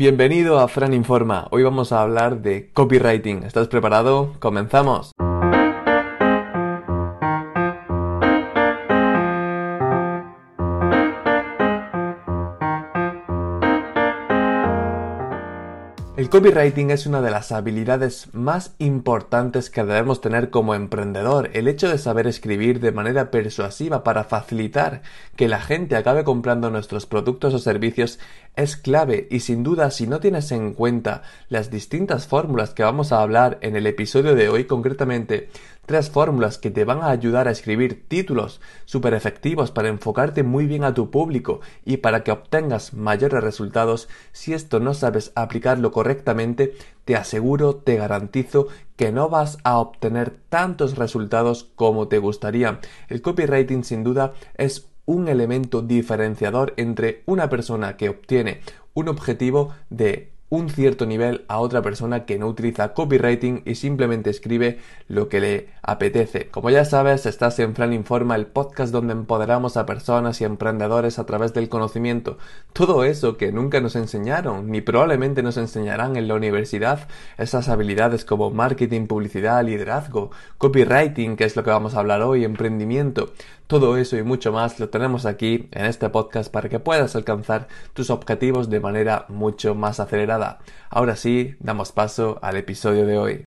Bienvenido a Fran Informa. Hoy vamos a hablar de copywriting. ¿Estás preparado? Comenzamos. Copywriting es una de las habilidades más importantes que debemos tener como emprendedor. El hecho de saber escribir de manera persuasiva para facilitar que la gente acabe comprando nuestros productos o servicios es clave y sin duda si no tienes en cuenta las distintas fórmulas que vamos a hablar en el episodio de hoy concretamente tres fórmulas que te van a ayudar a escribir títulos súper efectivos para enfocarte muy bien a tu público y para que obtengas mayores resultados, si esto no sabes aplicarlo correctamente, te aseguro, te garantizo que no vas a obtener tantos resultados como te gustaría. El copywriting sin duda es un elemento diferenciador entre una persona que obtiene un objetivo de un cierto nivel a otra persona que no utiliza copywriting y simplemente escribe lo que le apetece. Como ya sabes, estás en Fran Informa, el podcast donde empoderamos a personas y emprendedores a través del conocimiento. Todo eso que nunca nos enseñaron, ni probablemente nos enseñarán en la universidad, esas habilidades como marketing, publicidad, liderazgo, copywriting, que es lo que vamos a hablar hoy, emprendimiento. Todo eso y mucho más lo tenemos aquí en este podcast para que puedas alcanzar tus objetivos de manera mucho más acelerada. Ahora sí, damos paso al episodio de hoy.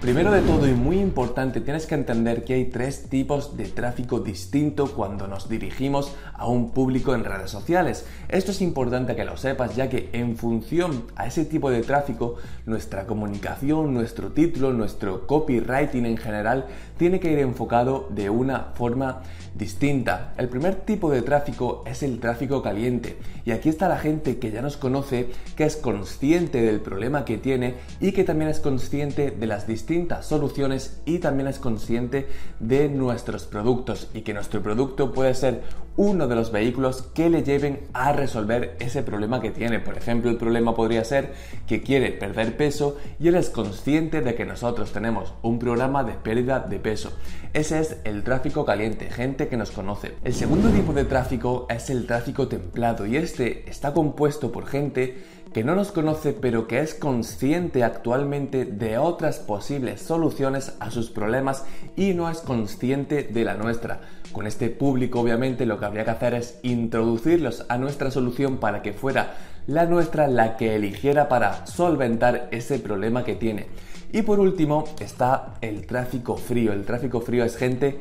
Primero de todo y muy importante, tienes que entender que hay tres tipos de tráfico distinto cuando nos dirigimos a un público en redes sociales. Esto es importante que lo sepas ya que en función a ese tipo de tráfico, nuestra comunicación, nuestro título, nuestro copywriting en general tiene que ir enfocado de una forma distinta. El primer tipo de tráfico es el tráfico caliente y aquí está la gente que ya nos conoce, que es consciente del problema que tiene y que también es consciente de las distintas soluciones y también es consciente de nuestros productos y que nuestro producto puede ser uno de los vehículos que le lleven a resolver ese problema que tiene. Por ejemplo, el problema podría ser que quiere perder peso y él es consciente de que nosotros tenemos un programa de pérdida de peso. Ese es el tráfico caliente, gente que nos conoce. El segundo tipo de tráfico es el tráfico templado y este está compuesto por gente que no nos conoce pero que es consciente actualmente de otras posibles soluciones a sus problemas y no es consciente de la nuestra. Con este público obviamente lo que habría que hacer es introducirlos a nuestra solución para que fuera la nuestra la que eligiera para solventar ese problema que tiene. Y por último está el tráfico frío. El tráfico frío es gente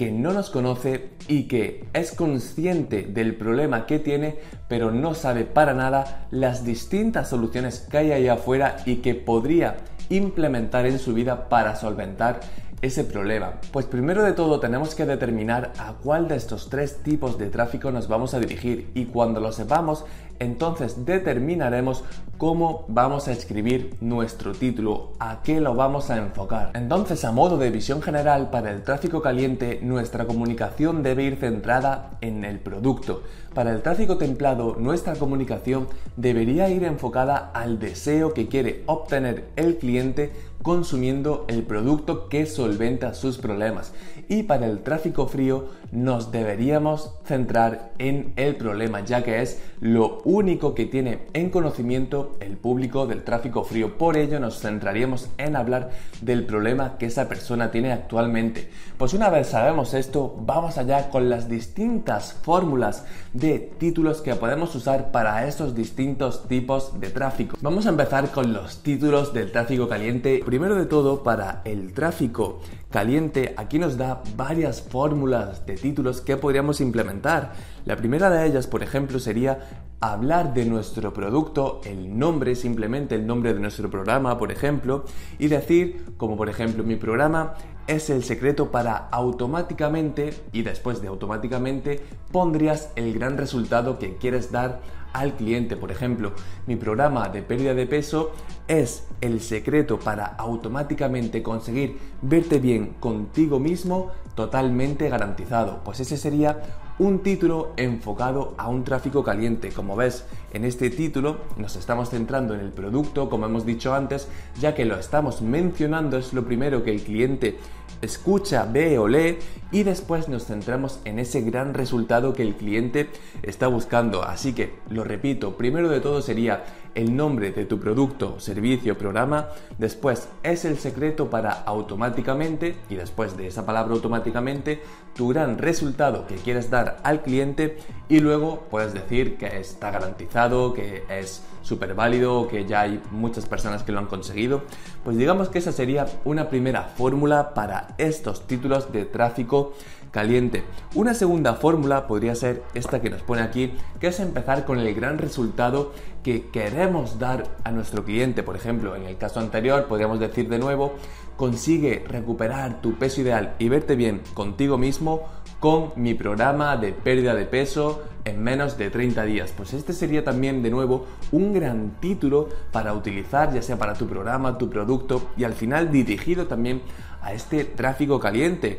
que no nos conoce y que es consciente del problema que tiene, pero no sabe para nada las distintas soluciones que hay ahí afuera y que podría implementar en su vida para solventar ese problema? Pues primero de todo tenemos que determinar a cuál de estos tres tipos de tráfico nos vamos a dirigir y cuando lo sepamos, entonces determinaremos cómo vamos a escribir nuestro título, a qué lo vamos a enfocar. Entonces, a modo de visión general para el tráfico caliente, nuestra comunicación debe ir centrada en el producto. Para el tráfico templado, nuestra comunicación debería ir enfocada al deseo que quiere obtener el cliente consumiendo el producto que solventa sus problemas. Y para el tráfico frío nos deberíamos centrar en el problema, ya que es lo único que tiene en conocimiento el público del tráfico frío. Por ello nos centraríamos en hablar del problema que esa persona tiene actualmente. Pues una vez sabemos esto, vamos allá con las distintas fórmulas de títulos que podemos usar para estos distintos tipos de tráfico. Vamos a empezar con los títulos del tráfico caliente. Primero de todo, para el tráfico caliente, aquí nos da varias fórmulas de títulos que podríamos implementar. La primera de ellas, por ejemplo, sería hablar de nuestro producto, el nombre, simplemente el nombre de nuestro programa, por ejemplo, y decir, como por ejemplo, mi programa es el secreto para automáticamente, y después de automáticamente, pondrías el gran resultado que quieres dar al cliente. Por ejemplo, mi programa de pérdida de peso es el secreto para automáticamente conseguir verte bien contigo mismo totalmente garantizado. Pues ese sería un título enfocado a un tráfico caliente. Como ves, en este título nos estamos centrando en el producto, como hemos dicho antes, ya que lo estamos mencionando, es lo primero que el cliente escucha, ve o lee y después nos centramos en ese gran resultado que el cliente está buscando. Así que, lo repito, primero de todo sería el nombre de tu producto, servicio, programa, después es el secreto para automáticamente, y después de esa palabra automáticamente, tu gran resultado que quieres dar al cliente y luego puedes decir que está garantizado, que es súper válido, que ya hay muchas personas que lo han conseguido. Pues digamos que esa sería una primera fórmula para estos títulos de tráfico caliente. Una segunda fórmula podría ser esta que nos pone aquí, que es empezar con el gran resultado que queremos dar a nuestro cliente. Por ejemplo, en el caso anterior podríamos decir de nuevo, consigue recuperar tu peso ideal y verte bien contigo mismo con mi programa de pérdida de peso en menos de 30 días. Pues este sería también de nuevo un gran título para utilizar ya sea para tu programa, tu producto y al final dirigido también a este tráfico caliente,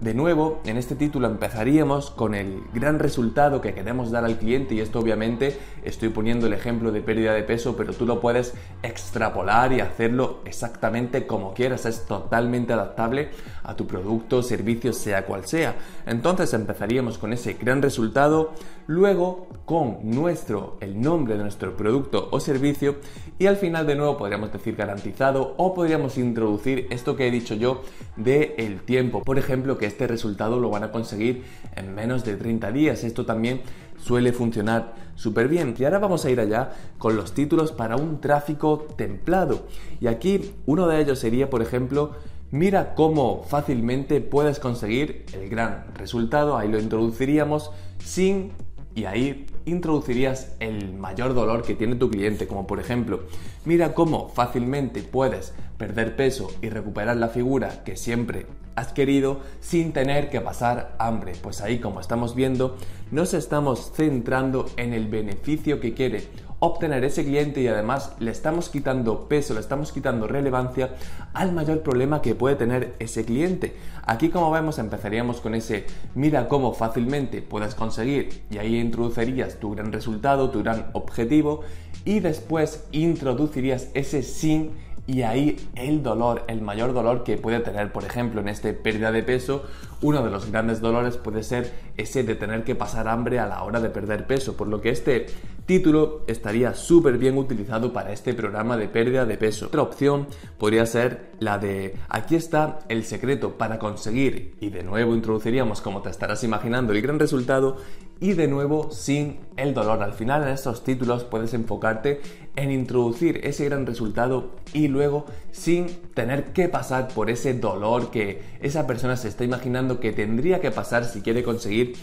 de nuevo, en este título empezaríamos con el gran resultado que queremos dar al cliente y esto obviamente estoy poniendo el ejemplo de pérdida de peso, pero tú lo puedes extrapolar y hacerlo exactamente como quieras, es totalmente adaptable a tu producto, servicio, sea cual sea. Entonces empezaríamos con ese gran resultado, luego con nuestro, el nombre de nuestro producto o servicio y al final de nuevo podríamos decir garantizado o podríamos introducir esto que he dicho yo de el tiempo. Por ejemplo, este resultado lo van a conseguir en menos de 30 días. Esto también suele funcionar súper bien. Y ahora vamos a ir allá con los títulos para un tráfico templado. Y aquí uno de ellos sería, por ejemplo, mira cómo fácilmente puedes conseguir el gran resultado. Ahí lo introduciríamos sin y ahí introducirías el mayor dolor que tiene tu cliente, como por ejemplo, mira cómo fácilmente puedes perder peso y recuperar la figura que siempre has querido sin tener que pasar hambre. Pues ahí, como estamos viendo, nos estamos centrando en el beneficio que quiere obtener ese cliente y además le estamos quitando peso, le estamos quitando relevancia al mayor problema que puede tener ese cliente. Aquí como vemos empezaríamos con ese mira cómo fácilmente puedes conseguir y ahí introducirías tu gran resultado, tu gran objetivo y después introducirías ese sin y ahí el dolor, el mayor dolor que puede tener, por ejemplo, en este pérdida de peso, uno de los grandes dolores puede ser ese de tener que pasar hambre a la hora de perder peso, por lo que este título estaría súper bien utilizado para este programa de pérdida de peso. Otra opción podría ser la de aquí está el secreto para conseguir y de nuevo introduciríamos como te estarás imaginando el gran resultado y de nuevo sin el dolor. Al final en estos títulos puedes enfocarte en introducir ese gran resultado y luego sin tener que pasar por ese dolor que esa persona se está imaginando que tendría que pasar si quiere conseguir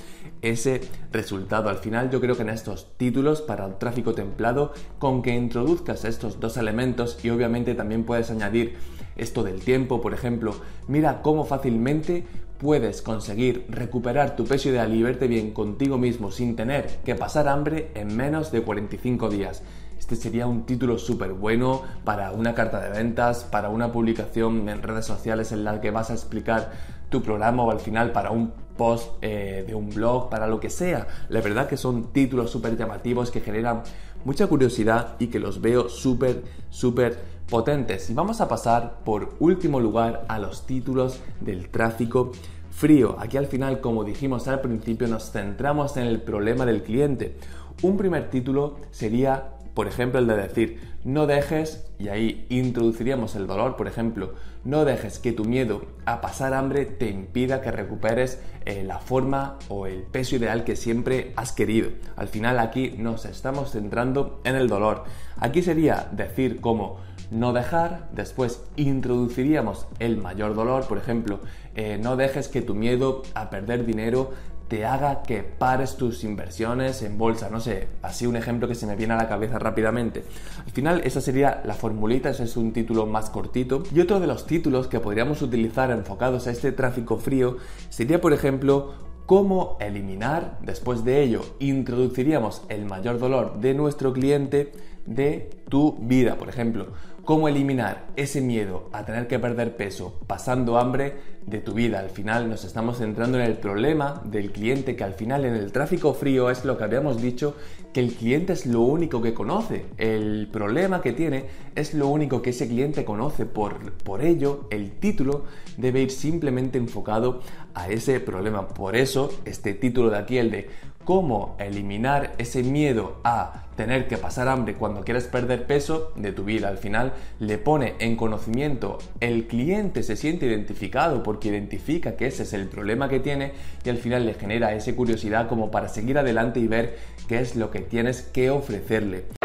ese resultado. Al final yo creo que en estos títulos para el tráfico templado, con que introduzcas estos dos elementos y obviamente también puedes añadir esto del tiempo, por ejemplo, mira cómo fácilmente puedes conseguir recuperar tu peso ideal y verte bien contigo mismo sin tener que pasar hambre en menos de 45 días. Este sería un título súper bueno para una carta de ventas, para una publicación en redes sociales en la que vas a explicar tu programa o al final para un post eh, de un blog, para lo que sea. La verdad que son títulos súper llamativos que generan mucha curiosidad y que los veo súper, súper potentes. Y vamos a pasar por último lugar a los títulos del tráfico frío. Aquí al final, como dijimos al principio, nos centramos en el problema del cliente. Un primer título sería por ejemplo, el de decir, no dejes, y ahí introduciríamos el dolor, por ejemplo, no dejes que tu miedo a pasar hambre te impida que recuperes eh, la forma o el peso ideal que siempre has querido. Al final aquí nos estamos centrando en el dolor. Aquí sería decir como no dejar, después introduciríamos el mayor dolor, por ejemplo, eh, no dejes que tu miedo a perder dinero te haga que pares tus inversiones en bolsa. No sé, así un ejemplo que se me viene a la cabeza rápidamente. Al final, esa sería la formulita, ese es un título más cortito. Y otro de los títulos que podríamos utilizar enfocados a este tráfico frío sería, por ejemplo, cómo eliminar, después de ello, introduciríamos el mayor dolor de nuestro cliente de tu vida. Por ejemplo, cómo eliminar ese miedo a tener que perder peso pasando hambre de tu vida. Al final nos estamos centrando en el problema del cliente, que al final en el tráfico frío es lo que habíamos dicho, que el cliente es lo único que conoce. El problema que tiene es lo único que ese cliente conoce. Por, por ello, el título debe ir simplemente enfocado a ese problema. Por eso, este título de aquí, el de cómo eliminar ese miedo a tener que pasar hambre cuando quieres perder peso de tu vida. Al final le pone en conocimiento, el cliente se siente identificado porque identifica que ese es el problema que tiene y al final le genera esa curiosidad como para seguir adelante y ver qué es lo que tienes que ofrecerle.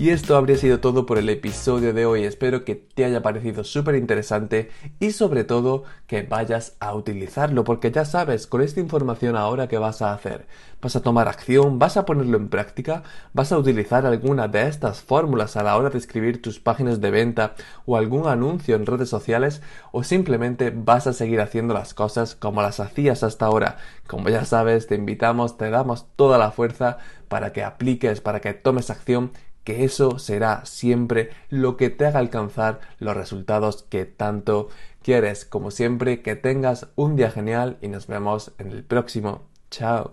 Y esto habría sido todo por el episodio de hoy. Espero que te haya parecido súper interesante y sobre todo que vayas a utilizarlo porque ya sabes, con esta información ahora que vas a hacer, vas a tomar acción, vas a ponerlo en práctica, vas a utilizar alguna de estas fórmulas a la hora de escribir tus páginas de venta o algún anuncio en redes sociales o simplemente vas a seguir haciendo las cosas como las hacías hasta ahora. Como ya sabes, te invitamos, te damos toda la fuerza para que apliques, para que tomes acción que eso será siempre lo que te haga alcanzar los resultados que tanto quieres. Como siempre, que tengas un día genial y nos vemos en el próximo. Chao.